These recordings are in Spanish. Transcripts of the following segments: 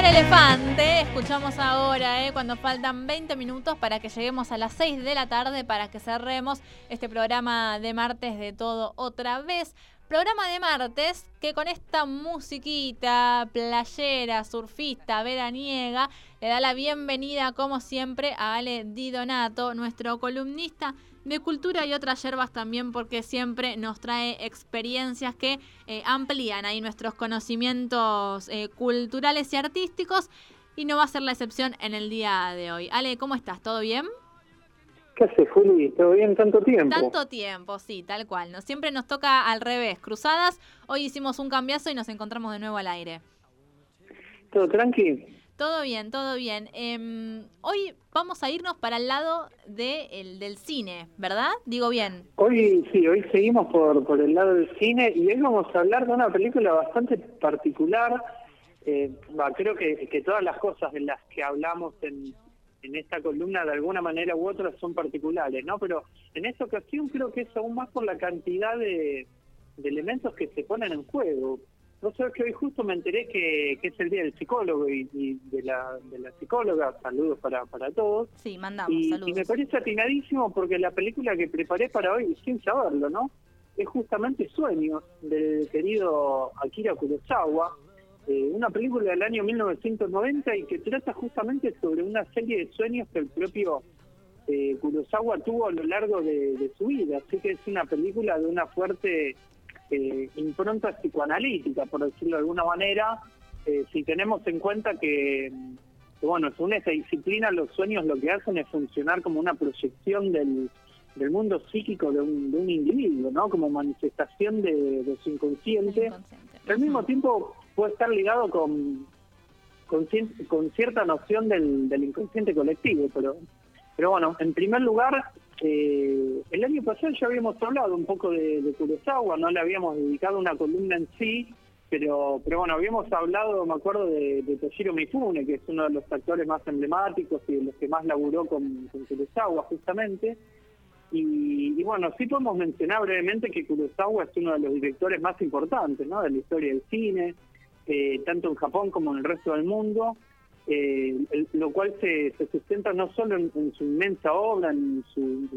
Son Elefante, escuchamos ahora, eh, cuando faltan 20 minutos para que lleguemos a las 6 de la tarde para que cerremos este programa de martes de todo otra vez. Programa de martes que con esta musiquita playera, surfista, veraniega, le da la bienvenida como siempre a Ale Di Donato, nuestro columnista de cultura y otras yerbas también porque siempre nos trae experiencias que eh, amplían ahí nuestros conocimientos eh, culturales y artísticos y no va a ser la excepción en el día de hoy. Ale, ¿cómo estás? ¿Todo bien? ¿Qué haces, Juli? ¿Todo bien? ¿Tanto tiempo? Tanto tiempo, sí, tal cual. No, siempre nos toca al revés, cruzadas. Hoy hicimos un cambiazo y nos encontramos de nuevo al aire. ¿Todo tranqui? Todo bien, todo bien. Em, hoy vamos a irnos para el lado de del cine, ¿verdad? Digo bien. Hoy sí, hoy seguimos por, por el lado del cine y hoy vamos a hablar de una película bastante particular. Eh, creo que, que todas las cosas de las que hablamos en, en esta columna de alguna manera u otra son particulares, ¿no? Pero en esta ocasión creo que es aún más por la cantidad de, de elementos que se ponen en juego. No sé, que hoy justo me enteré que, es el día del psicólogo y, de, la, de la psicóloga. Saludos para, para todos. Sí, mandamos y, saludos. Y me parece atinadísimo porque la película que preparé para hoy, sin saberlo, ¿no? Es justamente Sueños, del querido Akira Kurosawa. Eh, una película del año 1990 y que trata justamente sobre una serie de sueños que el propio eh, Kurosawa tuvo a lo largo de, de su vida. Así que es una película de una fuerte eh, impronta psicoanalítica, por decirlo de alguna manera, eh, si tenemos en cuenta que, bueno, según esta disciplina, los sueños lo que hacen es funcionar como una proyección del, del mundo psíquico de un, de un individuo, ¿no? Como manifestación de, su inconsciente, al mismo tiempo puede estar ligado con, con, con cierta noción del, del inconsciente colectivo, pero, pero bueno, en primer lugar, eh, el año pasado ya habíamos hablado un poco de, de Kurosawa, no le habíamos dedicado una columna en sí, pero pero bueno, habíamos hablado, me acuerdo, de, de Toshiro Mifune, que es uno de los actores más emblemáticos y de los que más laburó con, con Kurosawa, justamente. Y, bueno, sí podemos mencionar brevemente que Kurosawa es uno de los directores más importantes ¿no? de la historia del cine, eh, tanto en Japón como en el resto del mundo eh, lo cual se, sustenta no solo en, su inmensa obra, en su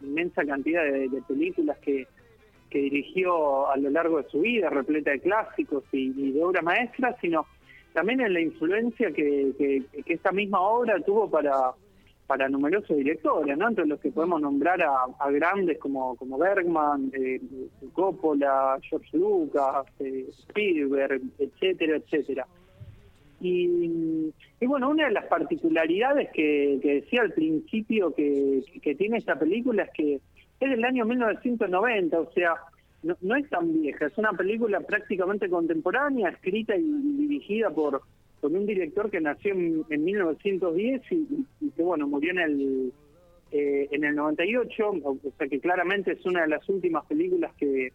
inmensa cantidad de, películas que, que, dirigió a lo largo de su vida, repleta de clásicos y, de obras maestras, sino también en la influencia que, que, esta misma obra tuvo para para numerosos directores, ¿no? entre los que podemos nombrar a, grandes como, como Bergman, eh, Coppola, George Lucas, eh, Spielberg, etcétera, etcétera. Y, bueno, una de las particularidades que, decía al principio que, tiene esta película es que es del año 1990, o sea, no, es tan vieja, es una película prácticamente contemporánea, escrita y dirigida por, por un director que nació en, 1910 y, que, bueno, murió en el, eh, en el 98, o sea que claramente es una de las últimas películas que,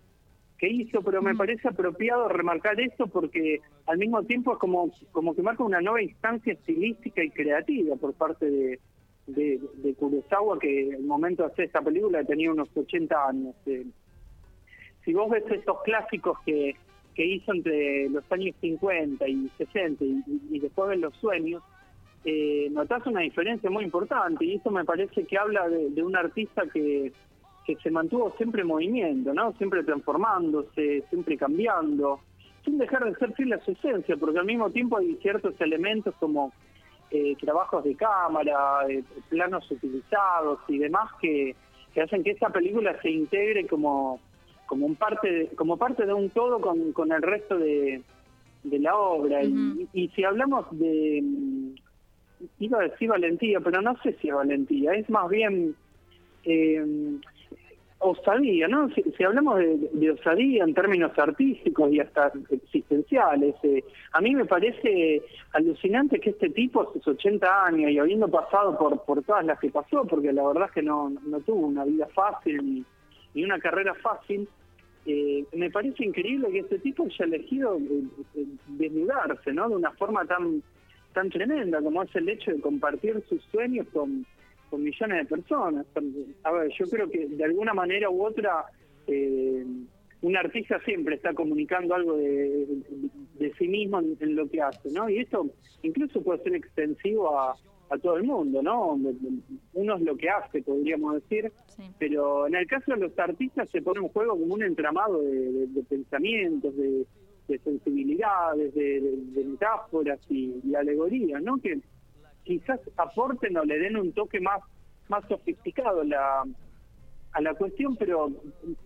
que hizo, pero me parece apropiado remarcar esto porque al mismo tiempo es como, como que marca una nueva instancia estilística y creativa por parte de, de, Kurosawa, que en el momento de hacer esta película tenía unos 80 años. Eh. Si vos ves estos clásicos que, que hizo entre los años 50 y 60 y, después ves los sueños, eh, notás una diferencia muy importante y eso me parece que habla de un artista que que se mantuvo siempre en movimiento, ¿no? Siempre transformándose, siempre cambiando, sin dejar de ser fiel a su esencia, porque al mismo tiempo hay ciertos elementos como eh, trabajos de cámara, eh, planos utilizados y demás que, hacen que esta película se integre como como un parte de, como parte de un todo con, con el resto de, de la obra y, y, si hablamos de iba a decir valentía pero no sé si es valentía es más bien eh, osadía, ¿no? Si, hablamos de, osadía en términos artísticos y hasta existenciales, eh, a mí me parece alucinante que este tipo, a sus 80 años y habiendo pasado por, por todas las que pasó, porque la verdad es que no, tuvo una vida fácil ni, una carrera fácil, eh, me parece increíble que este tipo haya elegido eh, desnudarse, ¿no? De una forma tan tan tremenda como es el hecho de compartir sus sueños con con millones de personas. A ver, yo creo que de alguna manera u otra, eh, un artista siempre está comunicando algo de, de sí mismo en, lo que hace, ¿no? Y esto incluso puede ser extensivo a, a todo el mundo, ¿no? Uno es lo que hace, podríamos decir, pero en el caso de los artistas se pone en juego como un entramado de, pensamientos, de, sensibilidades, de, metáforas y, alegorías, ¿no? Que quizás aporten o le den un toque más, más sofisticado la, a la cuestión, pero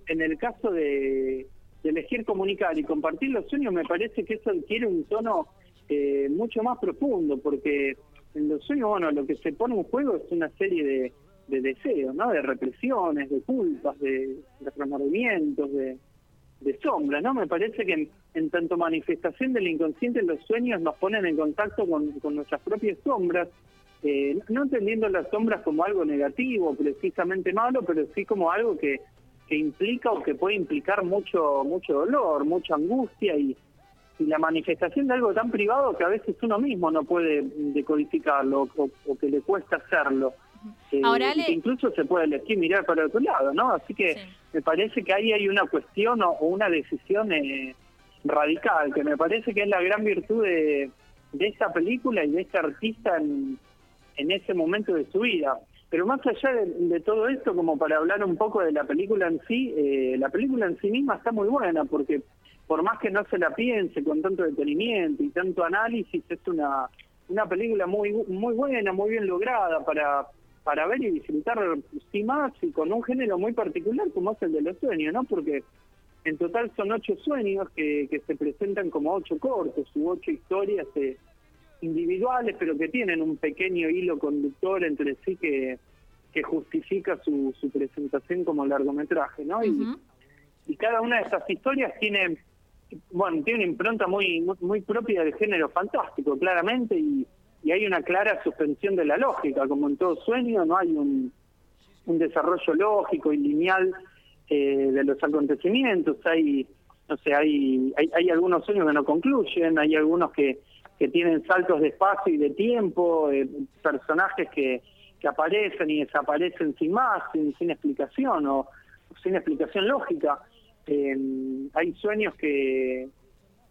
en el caso de, elegir comunicar y compartir los sueños, me parece que eso adquiere un tono eh, mucho más profundo, porque en los sueños, bueno, lo que se pone en juego es una serie de, de deseos, ¿no? De represiones, de culpas, de, de remordimientos, de, de sombras, ¿no? Me parece que en, tanto manifestación del inconsciente, los sueños nos ponen en contacto con, nuestras propias sombras, eh, no entendiendo las sombras como algo negativo, precisamente malo, pero sí como algo que, que implica o que puede implicar mucho, mucho dolor, mucha angustia y, y la manifestación de algo tan privado que a veces uno mismo no puede decodificarlo o, que le cuesta hacerlo. Eh, Ahora incluso se puede elegir mirar para otro lado, ¿no? Así que me parece que ahí hay una cuestión o, una decisión eh, radical, que me parece que es la gran virtud de, de esta película y de este artista en, en ese momento de su vida. Pero más allá de, todo esto, como para hablar un poco de la película en sí, eh, la película en sí misma está muy buena porque por más que no se la piense con tanto detenimiento y tanto análisis, es una, una película muy muy buena, muy bien lograda para, para ver y disfrutar sin más y con un género muy particular como es el de los sueños, ¿no? Porque en total son ocho sueños que, que se presentan como ocho cortos u ocho historias eh, individuales, pero que tienen un pequeño hilo conductor entre sí que, que justifica su, su presentación como largometraje, ¿no? y, y cada una de esas historias tiene bueno, tiene una impronta muy, muy, propia del género fantástico, claramente, y, hay una clara suspensión de la lógica, como en todo sueño, no hay un, un desarrollo lógico y lineal eh, de los acontecimientos, hay, no sé, hay, hay, algunos sueños que no concluyen, hay algunos que, que tienen saltos de espacio y de tiempo, eh, personajes que, que aparecen y desaparecen sin más, sin, sin explicación o sin explicación lógica. Eh, hay sueños que,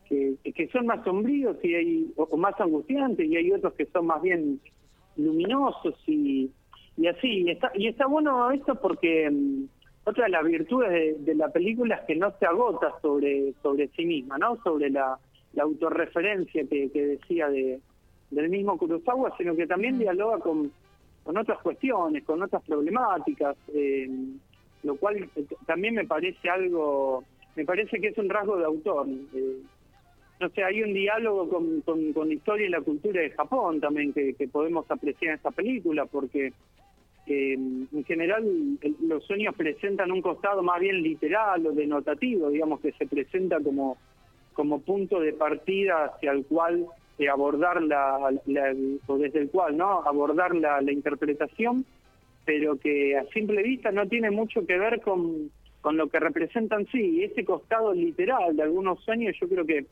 que, son más sombríos y hay, o, más angustiantes y hay otros que son más bien luminosos y, y así. Y está, y está bueno esto porque mm, otra de las virtudes de, la película es que no se agota sobre, sobre sí misma, ¿no? sobre la, la autorreferencia que, que decía de, del mismo Kurosawa, sino que también dialoga con, con otras cuestiones, con otras problemáticas. Eh, lo cual eh, también me parece algo, me parece que es un rasgo de autor. Eh, no sé, hay un diálogo con, con, la historia y la cultura de Japón también que, podemos apreciar en esta película, porque eh, en general los sueños presentan un costado más bien literal o denotativo, digamos que se presenta como, como punto de partida hacia el cual abordar la, o desde el cual no abordar la, la interpretación pero que a simple vista no tiene mucho que ver con, con lo que representan sí. Ese costado literal de algunos sueños yo creo que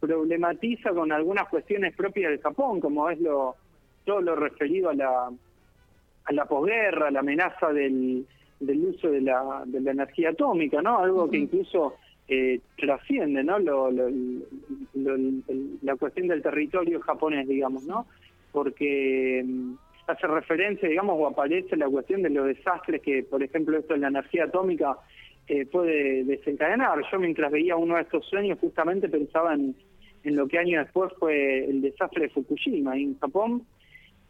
problematiza con algunas cuestiones propias de Japón, como es lo todo lo referido a la a la posguerra, la amenaza del, del uso de la, de la energía atómica, ¿no? Algo que incluso eh, trasciende, ¿no? Lo, la cuestión del territorio japonés, digamos, ¿no? Porque hace referencia, digamos, o aparece la cuestión de los desastres que, por ejemplo, esto de la energía atómica eh, puede desencadenar. Yo mientras veía uno de estos sueños justamente pensaba en, lo que años después fue el desastre de Fukushima en Japón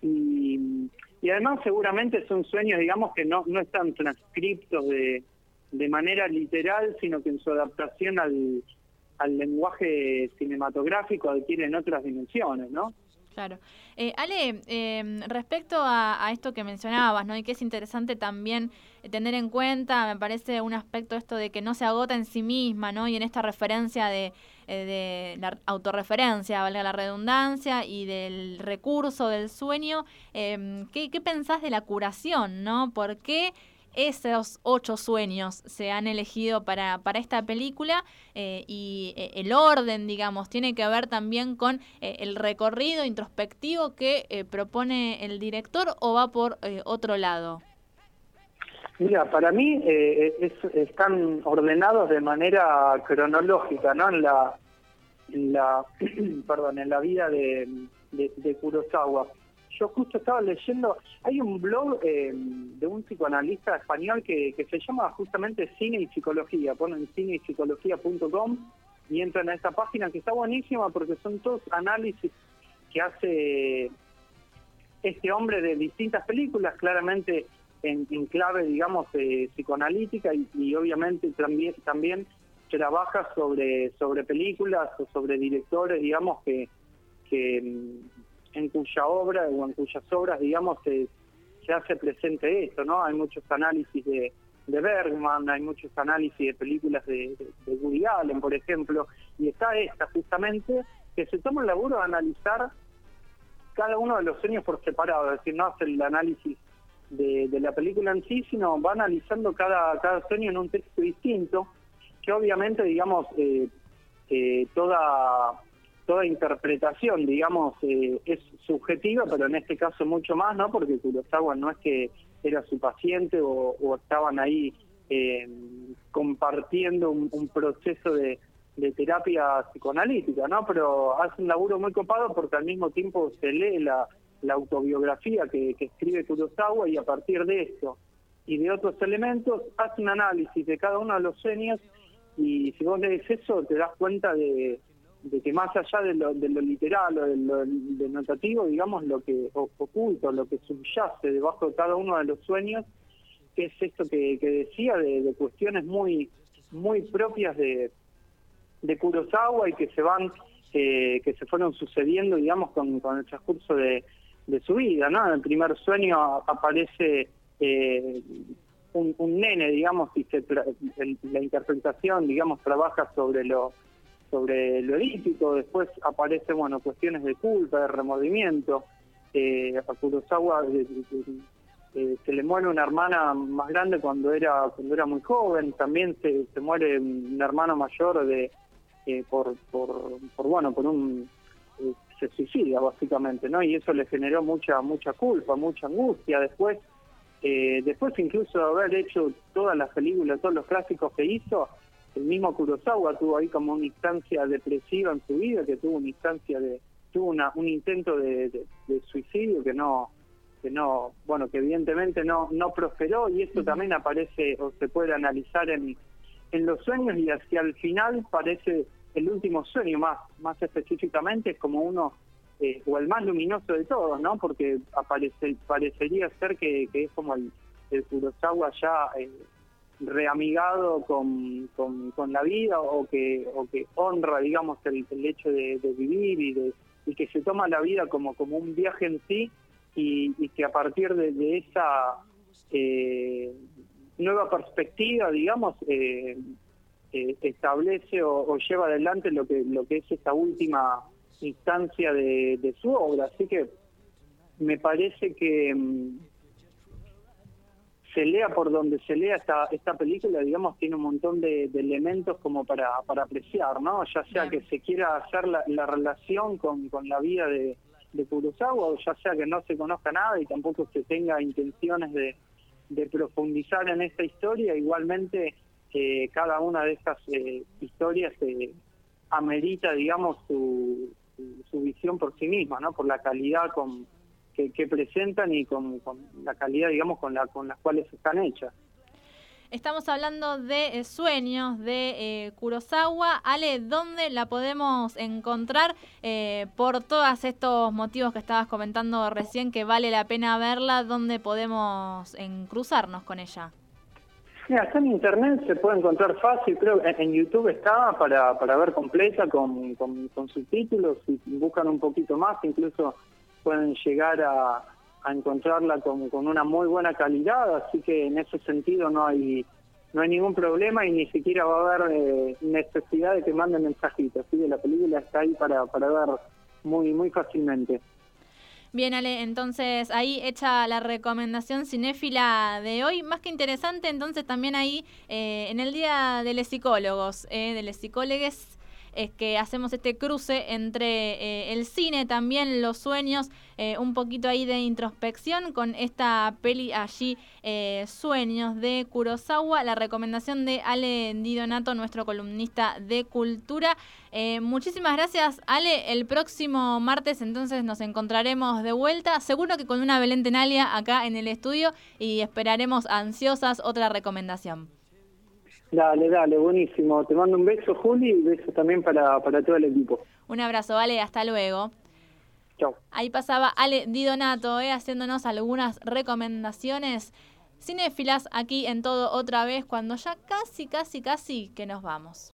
y, y además seguramente son sueños, digamos, que no, no están transcriptos de, de manera literal, sino que en su adaptación al, al lenguaje cinematográfico adquieren otras dimensiones, ¿no? Claro. Eh, Ale, em, respecto a, esto que mencionabas, ¿no? Y que es interesante también tener en cuenta, me parece un aspecto esto de que no se agota en sí misma, ¿no? Y en esta referencia de, eh, de la autorreferencia, valga la redundancia, y del recurso del sueño, eh, ¿qué, ¿qué pensás de la curación, ¿no? ¿Por qué esos ocho sueños se han elegido para, para esta película eh, y eh, el orden, digamos, tiene que ver también con eh, el recorrido introspectivo que propone el director o va por otro lado. Mira, para mí están ordenados de manera cronológica, ¿no? En la, en la, perdón, en la vida de, de, Kurosawa. Yo justo estaba leyendo, hay un blog eh, de un psicoanalista español que, que se llama justamente Cine y Psicología, ponen cine y y entran a esta página que está buenísima porque son todos análisis que hace este hombre de distintas películas, claramente en, clave, digamos, eh, psicoanalítica y, obviamente también, también trabaja sobre, sobre películas o sobre directores, digamos, que, que mm, en cuya obra o en cuyas obras, digamos, se, se hace presente esto, ¿no? Hay muchos análisis de, de Bergman, hay muchos análisis de películas de, de, Woody Allen, por ejemplo, y está esta justamente, que se toma el laburo de analizar cada uno de los sueños por separado, es decir, no hace el análisis de, la película en sí, sino va analizando cada, cada sueño en un texto distinto, que obviamente, digamos, eh, eh, toda, toda interpretación, digamos, eh, es subjetiva, pero en este caso mucho más, ¿no? Porque Kurosawa no es que era su paciente o, estaban ahí compartiendo un, proceso de, terapia psicoanalítica, ¿no? Pero hace un laburo muy copado porque al mismo tiempo se lee la, autobiografía que, escribe Kurosawa y a partir de eso y de otros elementos hace un análisis de cada uno de los sueños y si vos lees eso te das cuenta de, que más allá de lo, de lo literal o de lo notativo, digamos, lo que oculto, lo que subyace debajo de cada uno de los sueños, es esto que, decía de, cuestiones muy muy propias de, de Kurosawa y que se van eh, que se fueron sucediendo digamos con, con el transcurso de, de su vida, ¿no? En el primer sueño aparece eh, un, nene, digamos, y se la interpretación, digamos, trabaja sobre lo sobre lo edípico, después aparece, bueno, cuestiones de culpa, de remordimiento, eh, a Kurosawa eh, eh, se le muere una hermana más grande cuando era cuando era muy joven, también se, se muere un hermano mayor de por, por, por bueno por un se suicida básicamente, ¿no? Y eso le generó mucha mucha culpa, mucha angustia. Después, eh, después incluso de haber hecho todas las películas, todos los clásicos que hizo, el mismo Kurosawa tuvo ahí como una instancia depresiva en su vida, que tuvo una instancia de, tuvo una, un intento de, suicidio que no, que no, bueno, que evidentemente no, no prosperó y esto también aparece o se puede analizar en, en los sueños y hacia el final parece el último sueño más, más específicamente es como uno, eh, o el más luminoso de todos, ¿no? Porque aparece, parecería ser que, es como el, el ya eh, reamigado con, con, la vida o que, o que honra, digamos, el, hecho de, vivir y, de, y que se toma la vida como, como un viaje en sí y, y que a partir de, esa eh, nueva perspectiva, digamos, eh, eh, establece o, lleva adelante lo que lo que es esta última instancia de, su obra. Así que me parece que mm, se lea por donde se lea esta esta película digamos tiene un montón de, elementos como para para apreciar no ya sea que se quiera hacer la, relación con, con la vida de de Kurosawa o ya sea que no se conozca nada y tampoco se tenga intenciones de, de profundizar en esta historia igualmente que cada una de estas eh, historias eh, amerita, digamos, su, su, visión por sí misma, ¿no? Por la calidad con, que, presentan y con, la calidad, digamos, con, la, con las cuales están hechas. Estamos hablando de eh, Sueños de eh, Kurosawa. Ale, ¿dónde la podemos encontrar por todos estos motivos que estabas comentando recién que vale la pena verla? ¿Dónde podemos cruzarnos con ella? Mira, está en internet, se puede encontrar fácil, creo que en YouTube está para, para ver completa con, con, subtítulos, si buscan un poquito más, incluso pueden llegar a, a encontrarla con, con, una muy buena calidad, así que en ese sentido no hay no hay ningún problema y ni siquiera va a haber eh, necesidad de que manden mensajitos, así que la película está ahí para, para ver muy, muy fácilmente. Bien, Ale, entonces ahí hecha la recomendación cinéfila de hoy, más que interesante, entonces también ahí eh, en el Día de los Psicólogos, eh, de los Psicólogos, es que hacemos este cruce entre eh, el cine, también los sueños, eh, un poquito ahí de introspección con esta peli allí, eh, Sueños de Kurosawa, la recomendación de Ale Didonato, nuestro columnista de cultura. muchísimas gracias, Ale. El próximo martes entonces nos encontraremos de vuelta, seguro que con una Belén Tenalia acá en el estudio y esperaremos ansiosas otra recomendación. Dale, dale, buenísimo. Te mando un beso, Juli, y beso también para, para todo el equipo. Un abrazo, vale, hasta luego. Chao. Ahí pasaba Ale Didonato, eh, haciéndonos algunas recomendaciones cinéfilas aquí en todo otra vez, cuando ya casi, casi, casi que nos vamos.